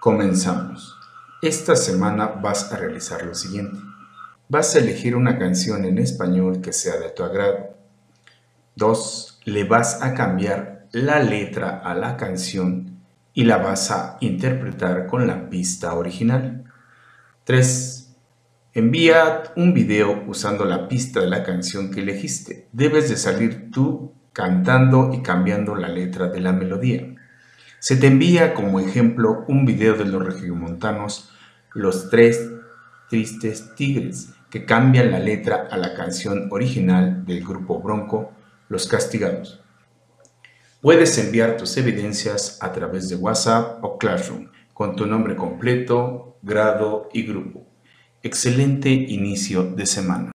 Comenzamos. Esta semana vas a realizar lo siguiente. Vas a elegir una canción en español que sea de tu agrado. 2. Le vas a cambiar la letra a la canción y la vas a interpretar con la pista original. 3. Envía un video usando la pista de la canción que elegiste. Debes de salir tú cantando y cambiando la letra de la melodía. Se te envía como ejemplo un video de los regiomontanos Los Tres Tristes Tigres, que cambian la letra a la canción original del grupo Bronco, Los Castigados. Puedes enviar tus evidencias a través de WhatsApp o Classroom con tu nombre completo, grado y grupo. Excelente inicio de semana.